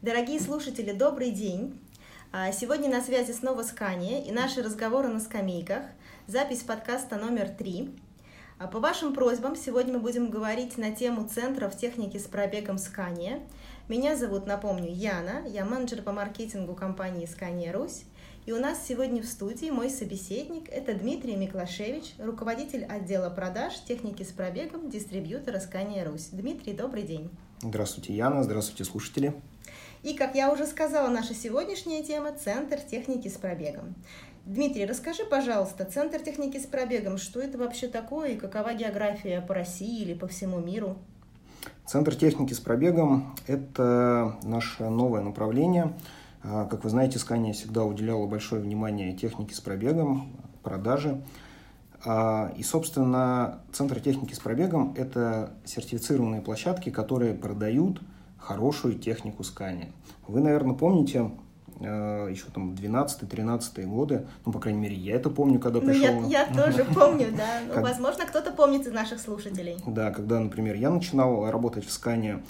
Дорогие слушатели, добрый день! А, Сегодня на связи снова Скания и наши разговоры на скамейках. Запись подкаста номер три. А По вашим просьбам сегодня мы будем говорить на тему центров техники с пробегом Скания. Меня зовут, напомню, Яна, я менеджер по маркетингу компании Скания Русь. И у нас сегодня в студии мой собеседник – это Дмитрий Миклашевич, руководитель отдела продаж техники с пробегом дистрибьютора Скания Русь. Дмитрий, добрый день. Здравствуйте, Яна, здравствуйте, слушатели. И, как я уже сказала, наша сегодняшняя тема – Центр техники с пробегом. Дмитрий, расскажи, пожалуйста, Центр техники с пробегом, что это вообще такое и какова география по России или по всему миру? Центр техники с пробегом – это наше новое направление. А, Как вы знаете, Скания всегда уделяла большое внимание технике с пробегом, продаже. А, И, собственно, Центр техники с пробегом – это сертифицированные площадки, которые продают хорошую технику Скания. Вы, наверное, помните, э, еще там 12-13 годы, ну, по крайней мере, я это помню, когда Ну, пришел... я, я тоже помню, да. Ну, Как- Возможно, кто-то помнит из наших слушателей. Да, когда, например, я начинал работать в Скане,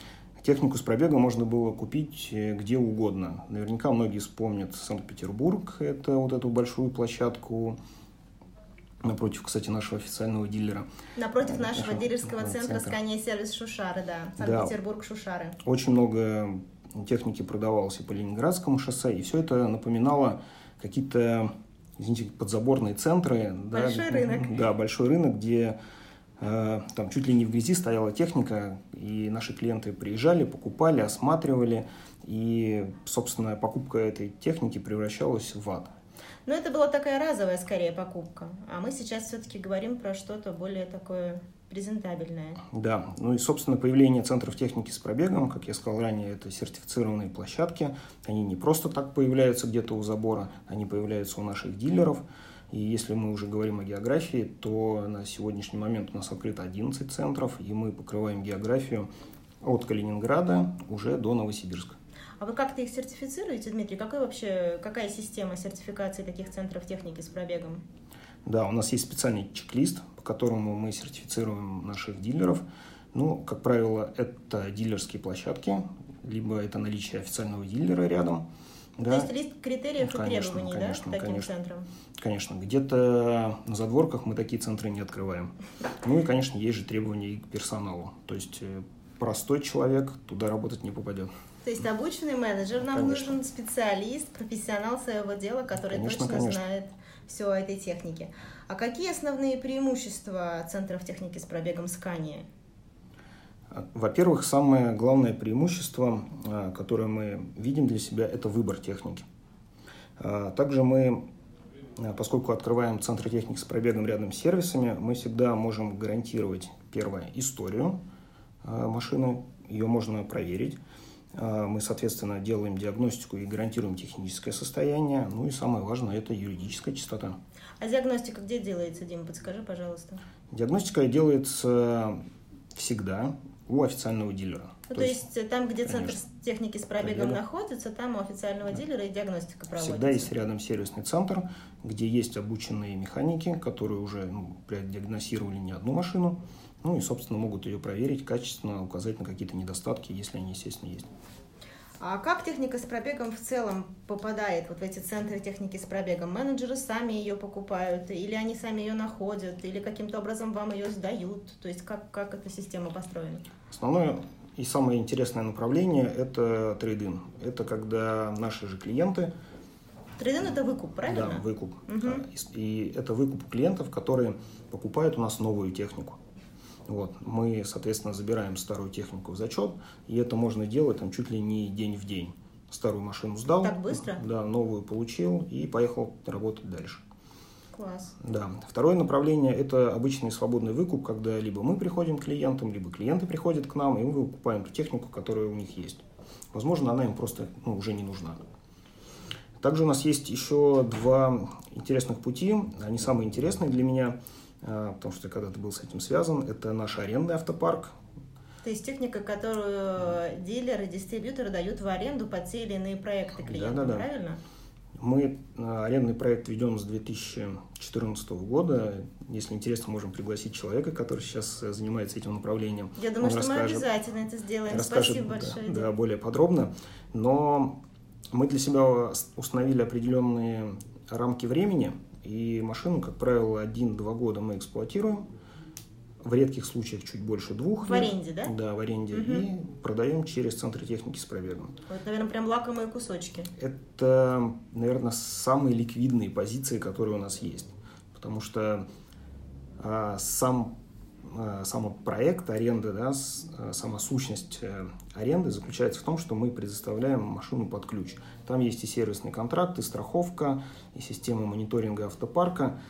технику с пробегом можно было купить э, где угодно. Наверняка многие вспомнят Санкт-Петербург, это вот эту большую площадку напротив, кстати, нашего официального дилера. Напротив Да, нашего нашего, дилерского да, центра центра. Скания Сервис Шушары, да. Да. Санкт-Петербург Шушары. Очень много техники продавалось и по Ленинградскому шоссе, и все это напоминало какие-то, извините, подзаборные центры. да, Большой рынок. Да, большой рынок, где э, там чуть ли не в грязи стояла техника, и наши клиенты приезжали, покупали, осматривали, и, собственно, покупка этой техники превращалась в ад. Но это была такая разовая, скорее, покупка. А мы сейчас все-таки говорим про что-то более такое презентабельное. Да, ну и, собственно, появление центров техники с пробегом, как я сказал ранее, это сертифицированные площадки. Они не просто так появляются где-то у забора, они появляются у наших дилеров. И если мы уже говорим о географии, то на сегодняшний момент у нас открыто 11 центров, и мы покрываем географию от Калининграда уже до Новосибирска. А вы как-то их сертифицируете, Дмитрий? Какой вообще, какая система сертификации таких центров техники с пробегом? Да, у нас есть специальный чек-лист, по которому мы сертифицируем наших дилеров. Ну, как правило, это дилерские площадки, либо это наличие официального дилера рядом. То есть лист критериев Ну, и конечно, требований, конечно, да, к таким конечно. центрам? Конечно, где-то на задворках мы такие центры не открываем. Ну и, конечно, есть же требования и к персоналу. То есть э, простой человек туда работать не попадет. То есть обученный менеджер, нам Конечно. нужен специалист, профессионал своего дела, который Конечно, точно конечно. знает все о этой технике. А какие основные преимущества центров техники с пробегом Скания? Во-первых, самое главное преимущество, а, которое мы видим для себя, это выбор техники. А, Также мы, а, поскольку открываем центр техники с пробегом рядом с сервисами, мы всегда можем гарантировать, первое, историю а, машины, ее можно проверить. А, Мы, соответственно, делаем диагностику и гарантируем техническое состояние. Ну и самое важное – это юридическая чистота. А диагностика где делается, Дима? Подскажи, пожалуйста. Диагностика делается всегда у официального дилера. Ну, то, есть, э, там, где центр конечно. с- техники с пробегом Пробега. находится, там у официального дилера и диагностика проводится. Всегда есть рядом сервисный центр, где есть обученные механики, которые уже ну, диагностировали не одну машину, ну и, собственно, могут ее проверить качественно, указать на какие-то недостатки, если они, естественно, есть. А как техника с пробегом в целом попадает вот в эти центры техники с пробегом? Менеджеры сами ее покупают, или они сами ее находят, или каким-то образом вам ее сдают? То есть как, как эта система построена? Основное и самое интересное направление – это трейдинг. Это когда наши же клиенты Трейдинг это выкуп, правильно? Да, выкуп. И, и это выкуп у клиентов, которые покупают у нас новую технику. Вот. Мы, соответственно, забираем старую технику в зачет, и это можно делать там, чуть ли не день в день. Старую машину сдал, Так быстро? да, новую получил и поехал работать дальше. Класс. Да. Второе направление – это обычный свободный выкуп, когда либо мы приходим к клиентам, либо клиенты приходят к нам, и мы выкупаем ту технику, которая у них есть. Возможно, она им просто ну, уже не нужна. Также у нас есть еще два интересных пути. Они самые интересные для меня, потому что я когда-то был с этим связан. Это наш арендный автопарк. То есть техника, которую дилеры, дистрибьюторы дают в аренду под те или иные проекты клиентам, Да-да-да. правильно? Мы э, арендный проект ведем с 2014 года. Если интересно, можем пригласить человека, который сейчас э, занимается этим направлением. Я думаю, Он что мы обязательно это сделаем. Расскажет, Спасибо большое. Да, да, более подробно. Но мы для себя установили определенные рамки времени, и машину, как правило, один-два года мы эксплуатируем в редких случаях чуть больше двух. В аренде, да? Да, в аренде. Угу. И продаем через центры техники с пробегом. Вот, наверное, прям лакомые кусочки. Это, наверное, самые ликвидные позиции, которые у нас есть. Потому что а, сам, сам проект аренды, да, а, сама сущность а, аренды заключается в том, что мы предоставляем машину под ключ. Там есть и сервисный контракт, и страховка, и система мониторинга автопарка.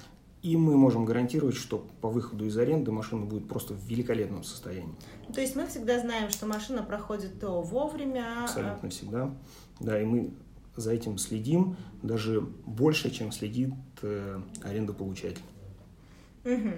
И мы можем гарантировать, что по выходу из аренды машина будет просто в великолепном состоянии. То есть мы всегда знаем, что машина проходит то вовремя. Абсолютно всегда. Да, и мы за этим следим даже больше, чем следит э, арендополучатель. Угу.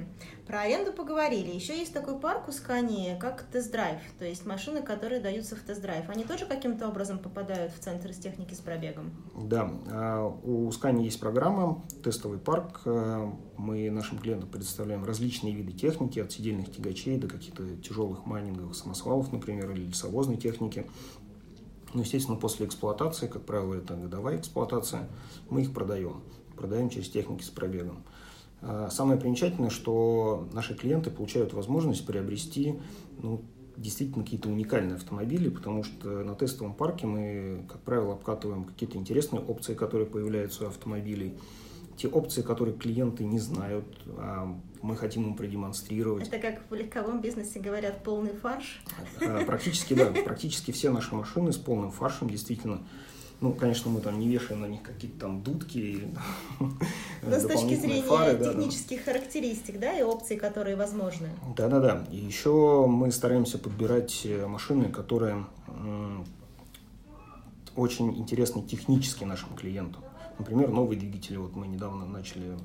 Про аренду поговорили. Еще есть такой парк у Скани, как тест-драйв. То есть машины, которые даются в тест-драйв. Они тоже каким-то образом попадают в центр с техники с пробегом? Да. А, у Скани есть программа «Тестовый парк». А, мы нашим клиентам предоставляем различные виды техники, от сидельных тягачей до каких-то тяжелых майнинговых самосвалов, например, или лесовозной техники. Ну, естественно, после эксплуатации, как правило, это годовая эксплуатация, мы их продаем. Продаем через техники с пробегом. А, самое примечательное, что наши клиенты получают возможность приобрести ну, действительно какие-то уникальные автомобили, потому что на тестовом парке мы, как правило, обкатываем какие-то интересные опции, которые появляются у автомобилей, те опции, которые клиенты не знают, а мы хотим им продемонстрировать. Это как в легковом бизнесе говорят полный фарш? А, практически, да. Практически все наши машины с полным фаршем, действительно. Ну, конечно, мы там не вешаем на них какие-то там дудки. Но с точки зрения фары, технических да, характеристик, да, и опций, которые возможны. Да-да-да. И еще мы стараемся подбирать э, машины, которые очень интересны технически нашим клиентам. Например, новые двигатели. Вот мы недавно начали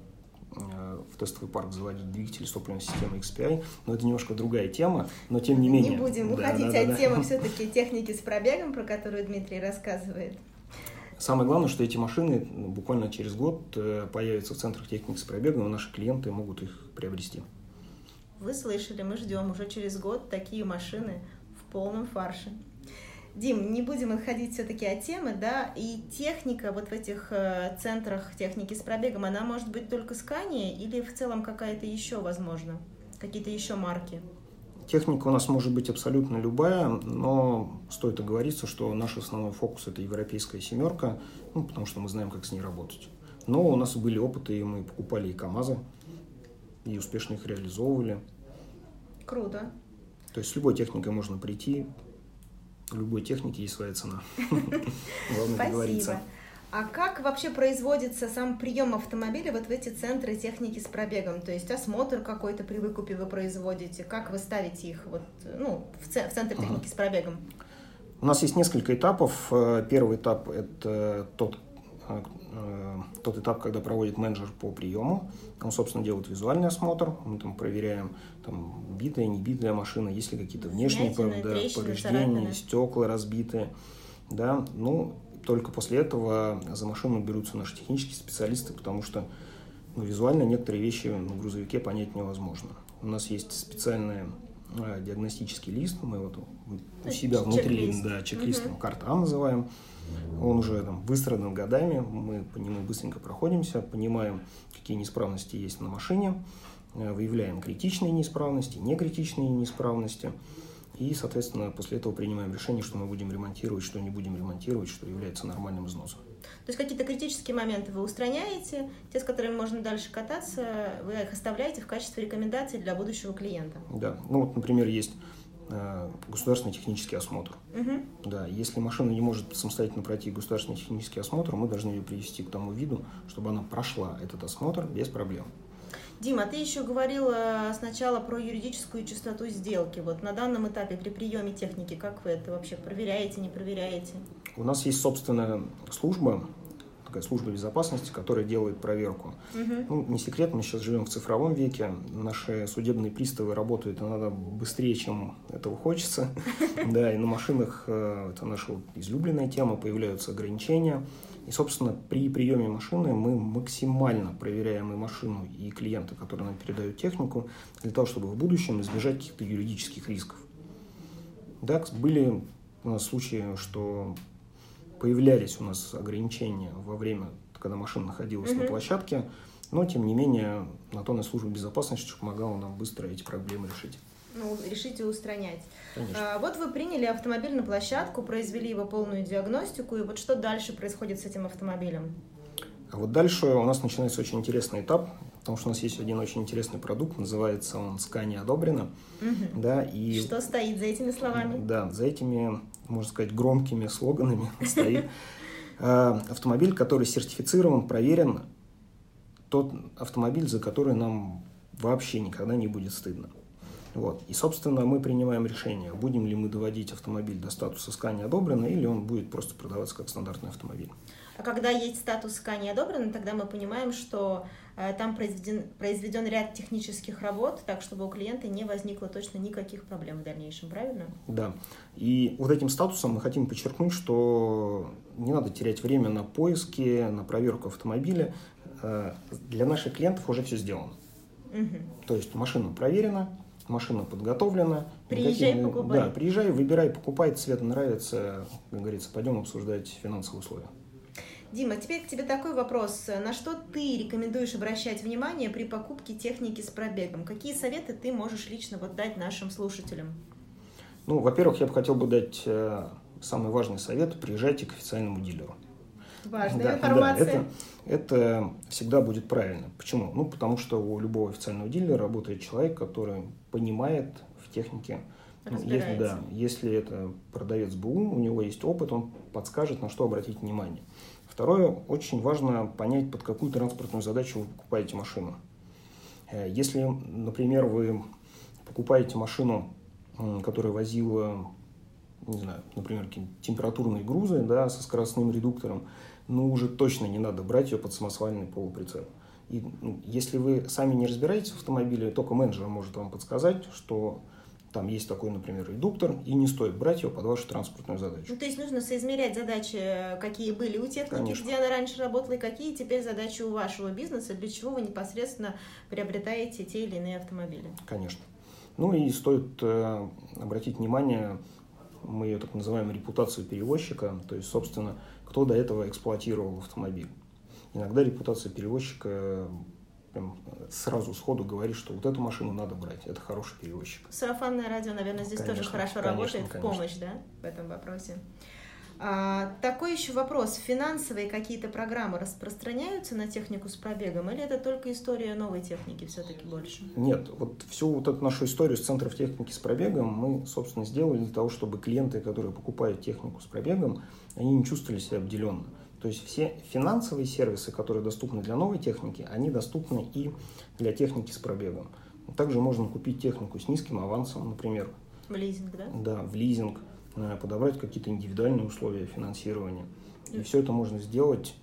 э, в тестовый парк заводить двигатели с топливной системой XPI, но это немножко другая тема, но тем не менее. Не будем уходить да, да, от да, темы все-таки техники с пробегом, про которую Дмитрий рассказывает. Самое главное, что эти машины ну, буквально через год э, появятся в центрах техники с пробегом, и наши клиенты могут их приобрести. Вы слышали, мы ждем уже через год такие машины в полном фарше. Дим, не будем отходить все-таки от темы, да, и техника вот в этих э, центрах техники с пробегом, она может быть только Scania или в целом какая-то еще возможно, какие-то еще марки? Техника у нас может быть абсолютно любая, но стоит оговориться, что наш основной фокус – это европейская семерка, ну, потому что мы знаем, как с ней работать. Но у нас были опыты, и мы покупали и КАМАЗы, и успешно их реализовывали. Круто. То есть с любой техникой можно прийти, любой техники есть своя цена. Главное договориться. А как вообще производится сам прием автомобиля вот в эти центры техники с пробегом? То есть осмотр какой-то при выкупе вы производите? Как вы ставите их вот, ну, в, ц- в центр техники ага. с пробегом? У нас есть несколько этапов. Э, первый этап – это тот, э, э, тот этап, когда проводит менеджер по приему. Он, собственно, делает визуальный осмотр. Мы там проверяем, там, битая, не битая машина, есть ли какие-то внешние Вмятины, да, трещины, повреждения, царапины. стекла разбитые. Да, ну, только после этого за машину берутся наши технические специалисты, потому что ну, визуально некоторые вещи на грузовике понять невозможно. У нас есть специальный а, диагностический лист, мы вот у себя внутри, чек-лист. да, чек-листом угу. карта А называем. Он уже там выстрадан годами, мы по нему быстренько проходимся, понимаем, какие неисправности есть на машине, э, выявляем критичные неисправности, некритичные неисправности. И, соответственно, после этого принимаем решение, что мы будем ремонтировать, что не будем ремонтировать, что является нормальным износом. То есть какие-то критические моменты вы устраняете, те, с которыми можно дальше кататься, вы их оставляете в качестве рекомендаций для будущего клиента? Да. Ну вот, например, есть э, государственный технический осмотр. Угу. Да, если машина не может самостоятельно пройти государственный технический осмотр, мы должны ее привести к тому виду, чтобы она прошла этот осмотр без проблем. Дима, ты еще говорила сначала про юридическую чистоту сделки. Вот на данном этапе при приеме техники, как вы это вообще проверяете, не проверяете? У нас есть собственная служба, такая служба безопасности, которая делает проверку. Мгм. Ну, не секрет, мы сейчас живем в цифровом веке, наши судебные приставы работают иногда быстрее, чем этого хочется. Да, и на машинах, э, это наша излюбленная тема, появляются ограничения. И, собственно, при приеме машины мы максимально проверяем и машину, и клиента, которые нам передают технику, для того, чтобы в будущем избежать каких-то юридических рисков. Да, были у нас случаи, что появлялись у нас ограничения во время, когда машина находилась на Мгм. площадке, но, тем не менее, натонная служба безопасности помогала нам быстро эти проблемы решить. Ну, решите устранять. Конечно. А, Вот вы приняли автомобиль на площадку, произвели его полную диагностику, и вот что дальше происходит с этим автомобилем? А вот дальше у нас начинается очень интересный этап, потому что у нас есть один очень интересный продукт, называется он «Скани одобрено». Мгм. Да, и Что стоит за этими словами? Да, за этими, можно сказать, громкими слоганами стоит э, автомобиль, который сертифицирован, проверен, тот автомобиль, за который нам вообще никогда не будет стыдно. Вот. И, собственно, мы принимаем решение, будем ли мы доводить автомобиль до статуса скани одобрено, или он будет просто продаваться как стандартный автомобиль. А когда есть статус СКА не одобрен, тогда мы понимаем, что э, там произведен, произведен ряд технических работ, так чтобы у клиента не возникло точно никаких проблем в дальнейшем, правильно? Да. И вот этим статусом мы хотим подчеркнуть, что не надо терять время на поиски, на проверку автомобиля. Э, Для наших клиентов уже все сделано. Мгм. То есть машина проверена, машина подготовлена. Приезжай, Никаких- покупай. Да, приезжай, выбирай, покупай, цвет нравится, как говорится, пойдем обсуждать финансовые условия. Дима, теперь к тебе такой вопрос. На что ты рекомендуешь обращать внимание при покупке техники с пробегом? Какие советы ты можешь лично вот дать нашим слушателям? Ну, во-первых, я бы хотел бы дать э, самый важный совет – приезжайте к официальному дилеру. Важная Да, информация. да, это, это всегда будет правильно. Почему? Ну, потому что у любого официального дилера работает человек, который понимает в технике. Ну, если, да, если это продавец БУ, у него есть опыт, он подскажет, на что обратить внимание. Второе, очень важно понять, под какую транспортную задачу вы покупаете машину. Э, Если, например, вы покупаете машину, которая возила, не знаю, например, температурные грузы да, со скоростным редуктором, ну, уже точно не надо брать ее под самосвальный полуприцеп. И ну, если вы сами не разбираетесь в автомобиле, только менеджер может вам подсказать, что там есть такой, например, редуктор, и не стоит брать его под вашу транспортную задачу. Ну, то есть нужно соизмерять задачи, э, какие были у техники, Конечно. где она раньше работала, и какие теперь задачи у вашего бизнеса, для чего вы непосредственно приобретаете те или иные автомобили. Конечно. Ну и стоит э, обратить внимание, мы ее так называем репутацию перевозчика, то есть, собственно, кто до этого эксплуатировал автомобиль. Иногда репутация перевозчика э, прям сразу сходу говорит, что вот эту машину надо брать, это хороший перевозчик. Сарафанное радио, наверное, здесь тоже Конечно, хорошо конечно, работает в конечно. помощь, да, в этом вопросе. А, такой еще вопрос. Финансовые какие-то программы распространяются на технику с пробегом, или это только история новой техники все-таки больше? Нет, вот всю вот эту нашу историю с центров техники с пробегом мы, собственно, сделали для того, чтобы клиенты, которые покупают технику с пробегом, они не чувствовали себя обделенно. То есть все финансовые сервисы, которые доступны для новой техники, они доступны и для техники с пробегом. Также можно купить технику с низким авансом, например, В лизинг, да? да, в лизинг, подобрать какие-то индивидуальные условия финансирования. И все это можно сделать,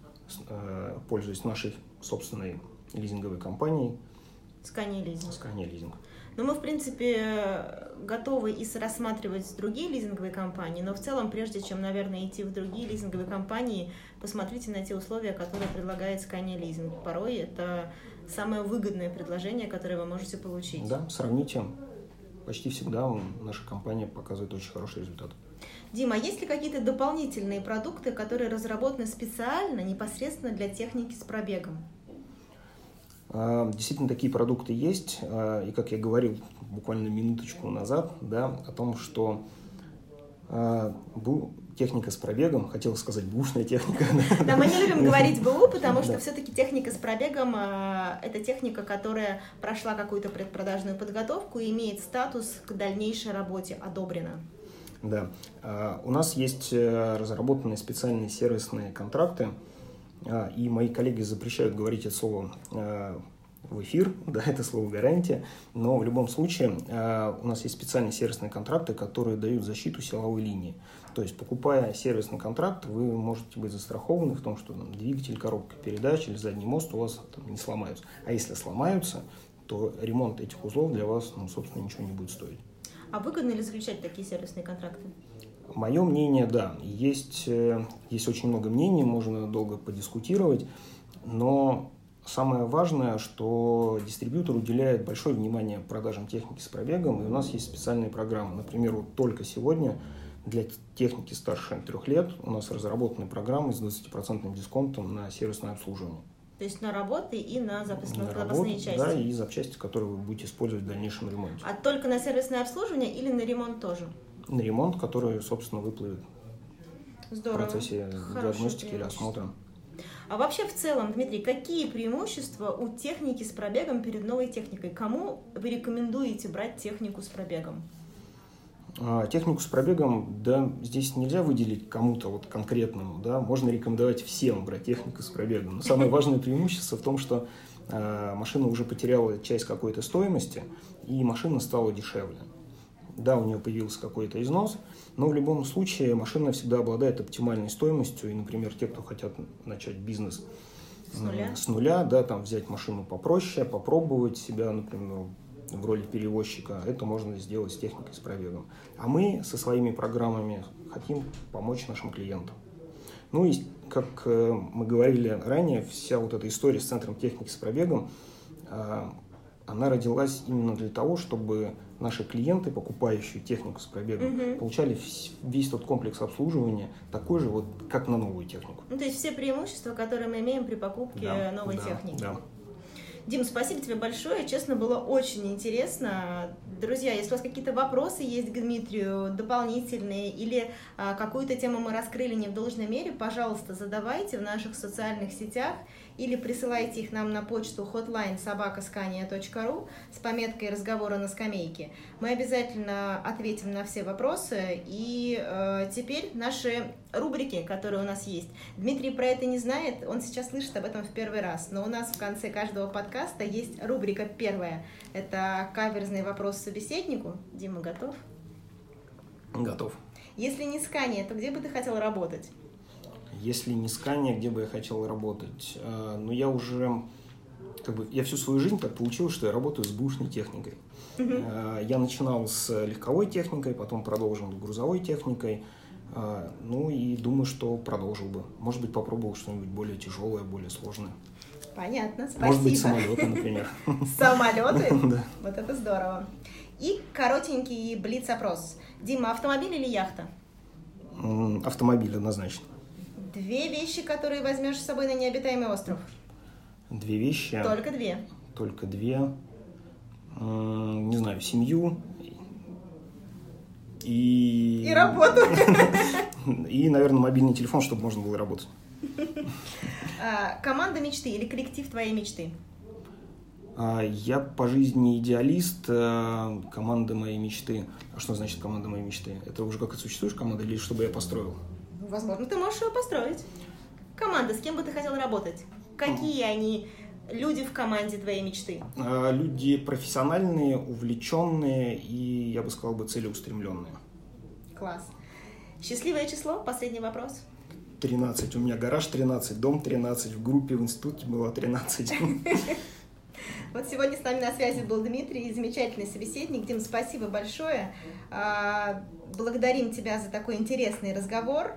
э, пользуясь нашей собственной лизинговой компанией Скани лизинг. Scania Leasing. Ну, мы, в принципе, готовы и рассматривать другие лизинговые компании, но в целом, прежде чем, наверное, идти в другие лизинговые компании, посмотрите на те условия, которые предлагает Scania Leasing. Порой это самое выгодное предложение, которое вы можете получить. Да, сравните. Почти всегда м, наша компания показывает очень хороший результат. Дима, а есть ли какие-то дополнительные продукты, которые разработаны специально, непосредственно для техники с пробегом? А, Действительно, такие продукты есть. А, И, как я говорил буквально минуточку назад, да, о том, что а, техника с пробегом, хотел сказать бушная техника. Да, мы не любим говорить БУ, потому что все-таки техника с пробегом э, это техника, которая прошла какую-то предпродажную подготовку и имеет статус к дальнейшей работе одобрена. Да. А, У нас есть э, разработанные специальные сервисные контракты, а, и мои коллеги запрещают говорить это слово э, в эфир, да, это слово гарантия, но в любом случае э, у нас есть специальные сервисные контракты, которые дают защиту силовой линии. То есть, покупая сервисный контракт, вы можете быть застрахованы в том, что там, двигатель, коробка передач или задний мост у вас там, не сломаются. А если сломаются, то ремонт этих узлов для вас, ну, собственно, ничего не будет стоить. А выгодно ли заключать такие сервисные контракты? Мое мнение, да. Есть, э, есть очень много мнений, можно долго подискутировать, но самое важное, что дистрибьютор уделяет большое внимание продажам техники с пробегом, и у нас есть специальные программы. Например, вот только сегодня для техники старше трех лет у нас разработаны программы с 20% дисконтом на сервисное обслуживание. То есть на работы и на запасные, на работу, части? Да, и запчасти, которые вы будете использовать в дальнейшем ремонте. А только на сервисное обслуживание или на ремонт тоже? На ремонт, который, собственно, выплывет Здорово. в процессе Хорошее диагностики или осмотра. А вообще в целом, Дмитрий, какие преимущества у техники с пробегом перед новой техникой? Кому вы рекомендуете брать технику с пробегом? А, Технику с пробегом, да, здесь нельзя выделить кому-то вот конкретному, да, можно рекомендовать всем брать технику с пробегом. Но самое важное преимущество в том, что а, машина уже потеряла часть какой-то стоимости, и машина стала дешевле. Да, у нее появился какой-то износ, но в любом случае машина всегда обладает оптимальной стоимостью, и, например, те, кто хотят начать бизнес С нуля? с нуля, да, там взять машину попроще, попробовать себя, например, в роли перевозчика, это можно сделать с техникой с пробегом. А мы со своими программами хотим помочь нашим клиентам. Ну и, как э, мы говорили ранее, вся вот эта история с центром техники с пробегом, э, она родилась именно для того, чтобы наши клиенты, покупающие технику с пробегом, Мгм. получали весь тот комплекс обслуживания такой же, вот, как на новую технику. Ну, то есть все преимущества, которые мы имеем при покупке Да, новой да, техники. Да. Дим, спасибо тебе большое. Честно, было очень интересно. Друзья, если у вас какие-то вопросы есть к Дмитрию, дополнительные, или а, какую-то тему мы раскрыли не в должной мере, пожалуйста, задавайте в наших социальных сетях или присылайте их нам на почту hotline собакаскания.ру с пометкой «Разговоры на скамейке». Мы обязательно ответим на все вопросы. И э, теперь наши рубрики, которые у нас есть. Дмитрий про это не знает, он сейчас слышит об этом в первый раз. Но у нас в конце каждого подкаста есть рубрика первая. Это каверзный вопрос собеседнику. Дима, готов? Готов. Если не скание, то где бы ты хотел работать? Если не скание, где бы я хотел работать? А, Ну, я уже, как бы, я всю свою жизнь так получилось, что я работаю с бушной техникой. А, Я начинал с легковой техникой, потом продолжил грузовой техникой. А, Ну и думаю, что продолжил бы. Может быть, попробовал что-нибудь более тяжелое, более сложное. Понятно, спасибо. Может быть, самолеты, например. Самолеты? Да. Вот это здорово. И коротенький блиц-опрос. Дима, автомобиль или яхта? Автомобиль однозначно. Две вещи, которые возьмешь с собой на необитаемый остров. Две вещи. Только две. Только две. Не знаю, семью. И... И работу. И, наверное, мобильный телефон, чтобы можно было работать. А, Команда мечты или коллектив твоей мечты? А, Я по жизни идеалист, э, команда моей мечты. А что значит команда моей мечты? Это уже как существуешь команда или чтобы я построил? Ну, Возможно, ты можешь ее построить. Команда, с кем бы ты хотел работать? Какие они люди в команде твоей мечты? А, Люди профессиональные, увлеченные и, я бы сказал, бы целеустремленные. Класс. Счастливое число? Последний вопрос. 13. У меня гараж 13, дом 13, в группе в институте было 13. Вот сегодня с нами на связи был Дмитрий, замечательный собеседник. Дим, спасибо большое. А, Благодарим тебя за такой интересный разговор.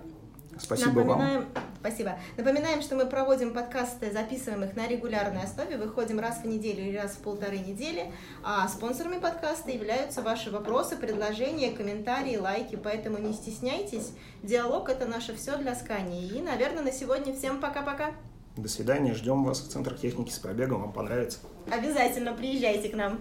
Спасибо вам. Спасибо. Напоминаем, что мы проводим подкасты, записываем их на регулярной основе, выходим раз в неделю или раз в полторы недели, а спонсорами подкаста являются ваши вопросы, предложения, комментарии, лайки, поэтому не стесняйтесь. Диалог – это наше все для Скани. И, наверное, на сегодня всем пока-пока. До свидания, ждем вас в Центр техники с пробегом, вам понравится. Обязательно приезжайте к нам.